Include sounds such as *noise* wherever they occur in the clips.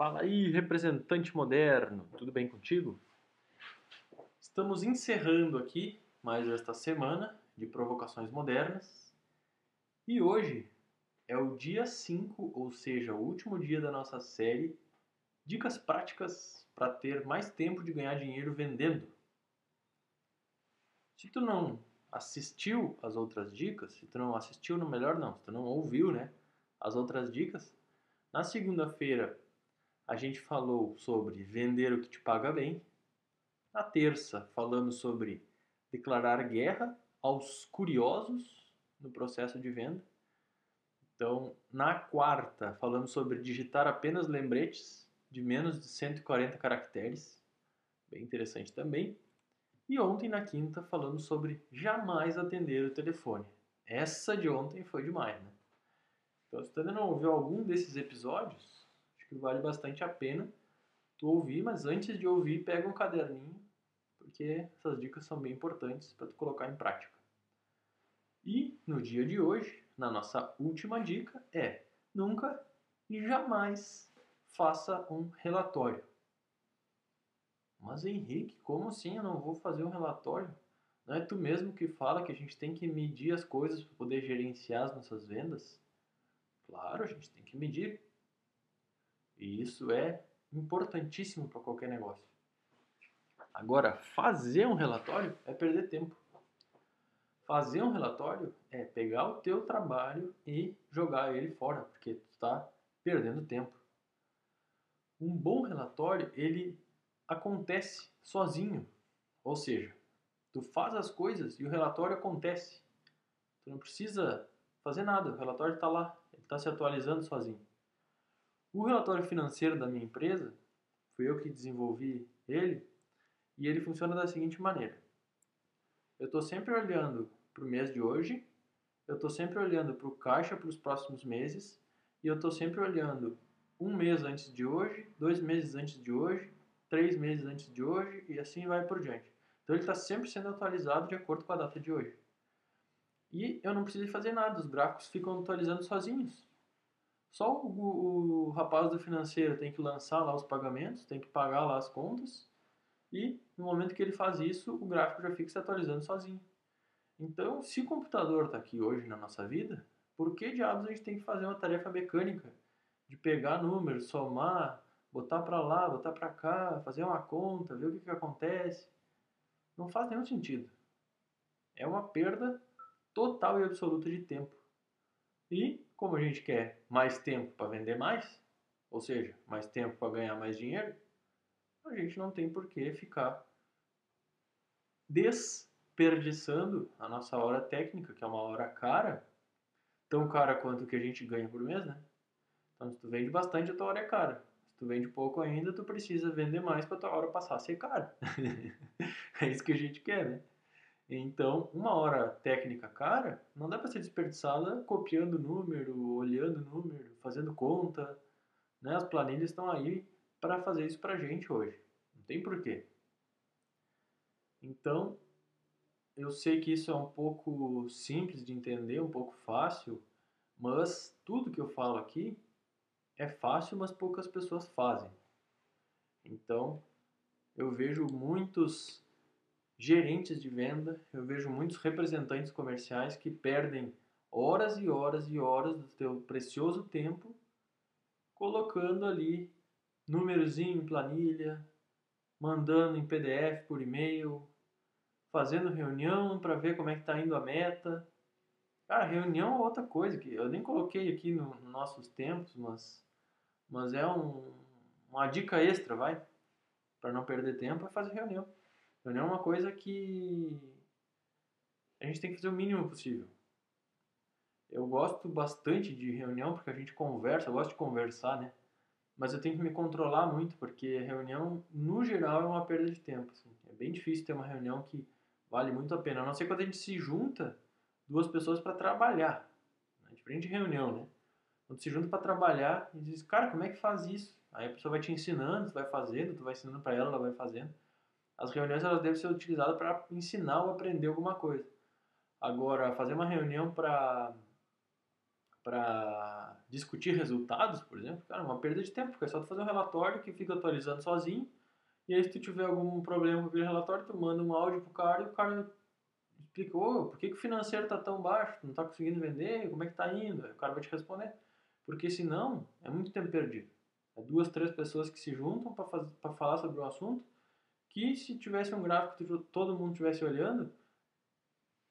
Fala aí, representante moderno, tudo bem contigo? Estamos encerrando aqui mais esta semana de provocações modernas e hoje é o dia 5, ou seja, o último dia da nossa série Dicas práticas para ter mais tempo de ganhar dinheiro vendendo. Se tu não assistiu as outras dicas, se tu não assistiu, no melhor não, se tu não ouviu, né, as outras dicas, na segunda-feira a gente falou sobre vender o que te paga bem. Na terça falamos sobre declarar guerra aos curiosos no processo de venda. Então, na quarta falamos sobre digitar apenas lembretes de menos de 140 caracteres. Bem interessante também. E ontem, na quinta, falamos sobre jamais atender o telefone. Essa de ontem foi demais, né? Então, se tu ainda não ouviu algum desses episódios, que vale bastante a pena tu ouvir, mas antes de ouvir, pega um caderninho, porque essas dicas são bem importantes para tu colocar em prática. E no dia de hoje, na nossa última dica é: nunca e jamais faça um relatório. Mas Henrique, como assim eu não vou fazer um relatório? Não é tu mesmo que fala que a gente tem que medir as coisas para poder gerenciar as nossas vendas? Claro, a gente tem que medir. E isso é importantíssimo para qualquer negócio. Agora, fazer um relatório é perder tempo. Fazer um relatório é pegar o teu trabalho e jogar ele fora, porque tu está perdendo tempo. Um bom relatório, ele acontece sozinho. Ou seja, tu faz as coisas e o relatório acontece. Tu não precisa fazer nada, o relatório está lá está se atualizando sozinho. O relatório financeiro da minha empresa, fui eu que desenvolvi ele, e ele funciona da seguinte maneira. Eu estou sempre olhando para o mês de hoje, eu estou sempre olhando para o caixa para os próximos meses, e eu estou sempre olhando um mês antes de hoje, dois meses antes de hoje, três meses antes de hoje, e assim vai por diante. Então ele está sempre sendo atualizado de acordo com a data de hoje. E eu não preciso fazer nada, os gráficos ficam atualizando sozinhos. Só o, o, rapaz do financeiro tem que lançar lá os pagamentos, tem que pagar lá as contas, e no momento que ele faz isso, o gráfico já fica se atualizando sozinho. Então, se o computador está aqui hoje na nossa vida, por que diabos a gente tem que fazer uma tarefa mecânica de pegar números, somar, botar para lá, botar para cá, fazer uma conta, ver o que, que acontece? Não faz nenhum sentido. É uma perda total e absoluta de tempo. E, como a gente quer mais tempo para vender mais, ou seja, mais tempo para ganhar mais dinheiro, a gente não tem por que ficar desperdiçando a nossa hora técnica, que é uma hora cara, tão cara quanto o que a gente ganha por mês, né? Então, se tu vende bastante, a tua hora é cara. Se tu vende pouco ainda, tu precisa vender mais para a tua hora passar a ser cara. *laughs* é isso que a gente quer, né? Então, uma hora técnica cara não dá para ser desperdiçada copiando número, olhando número, fazendo conta. Né? As planilhas estão aí para fazer isso para gente hoje. Não tem porquê. Então, eu sei que isso é um pouco simples de entender, um pouco fácil, mas tudo que eu falo aqui é fácil, mas poucas pessoas fazem. Então, eu vejo muitos gerentes de venda, eu vejo muitos representantes comerciais que perdem horas e horas e horas do teu precioso tempo colocando ali númerozinho em planilha, mandando em PDF por e-mail, fazendo reunião para ver como é que está indo a meta. Cara, reunião é outra coisa que eu nem coloquei aqui nos no nossos tempos, mas, mas é um, uma dica extra, vai, para não perder tempo, é fazer reunião. Reunião é uma coisa que a gente tem que fazer o mínimo possível. Eu gosto bastante de reunião porque a gente conversa, eu gosto de conversar, né? Mas eu tenho que me controlar muito porque reunião, no geral, é uma perda de tempo. Assim. É bem difícil ter uma reunião que vale muito a pena. A não ser quando a gente se junta duas pessoas para trabalhar. É diferente de reunião, né? Quando se junta para trabalhar e diz, cara, como é que faz isso? Aí a pessoa vai te ensinando, tu vai fazendo, tu vai ensinando para ela, ela vai fazendo. As reuniões elas devem ser utilizadas para ensinar ou aprender alguma coisa. Agora, fazer uma reunião para para discutir resultados, por exemplo, cara, é uma perda de tempo, porque é só tu fazer um relatório que fica atualizando sozinho, e aí se tu tiver algum problema com aquele relatório, tu manda um áudio pro cara e o cara explica, ô, por que, que o financeiro tá tão baixo, não tá conseguindo vender, como é que tá indo? Aí o cara vai te responder. Porque senão, é muito tempo perdido. É duas, três pessoas que se juntam para falar sobre um assunto, que se tivesse um gráfico que todo mundo estivesse olhando,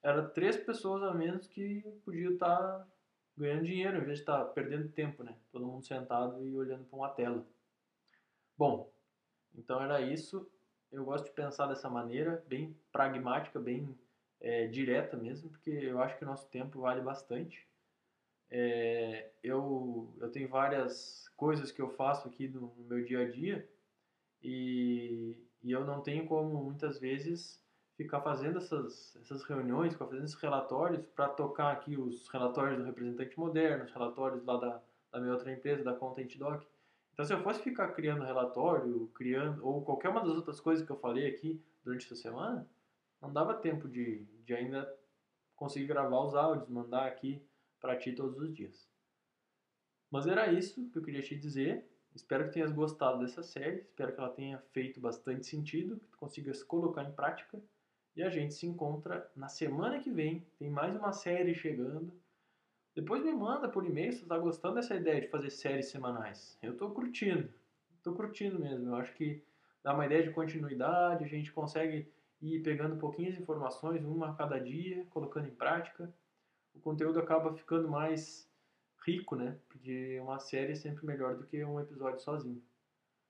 era três pessoas a menos que podiam estar tá ganhando dinheiro, em vez de estar tá perdendo tempo, né? Todo mundo sentado e olhando para uma tela. Bom, então era isso. Eu gosto de pensar dessa maneira, bem pragmática, bem é, direta mesmo, porque eu acho que o nosso tempo vale bastante. É, eu, eu tenho várias coisas que eu faço aqui no, no meu dia a dia e, e eu não tenho como muitas vezes ficar fazendo essas, essas reuniões, ficar fazendo esses relatórios para tocar aqui os relatórios do representante moderno, os relatórios lá da, da minha outra empresa, da Content Doc. Então, se eu fosse ficar criando relatório, criando, ou qualquer uma das outras coisas que eu falei aqui durante essa semana, não dava tempo de, de ainda conseguir gravar os áudios, mandar aqui para ti todos os dias. Mas era isso que eu queria te dizer. Espero que tenhas gostado dessa série, espero que ela tenha feito bastante sentido, que tu consigas colocar em prática. E a gente se encontra na semana que vem. Tem mais uma série chegando. Depois me manda por e-mail se você está gostando dessa ideia de fazer séries semanais. Eu estou curtindo. Estou curtindo mesmo. Eu acho que dá uma ideia de continuidade, a gente consegue ir pegando pouquinhas informações, uma a cada dia, colocando em prática. O conteúdo acaba ficando mais rico, né? Porque uma série é sempre melhor do que um episódio sozinho.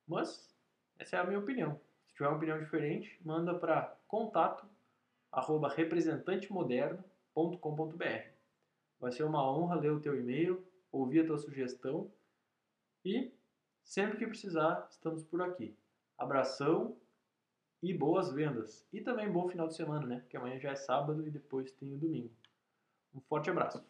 Mas essa é a minha opinião. Se tiver uma opinião diferente, manda para contato arroba representantemoderno.com.br. Vai ser uma honra ler o teu e-mail, ouvir a tua sugestão e sempre que precisar, estamos por aqui. Abração e boas vendas. E também bom final de semana, né? Porque amanhã já é sábado e depois tem o domingo. Um forte abraço.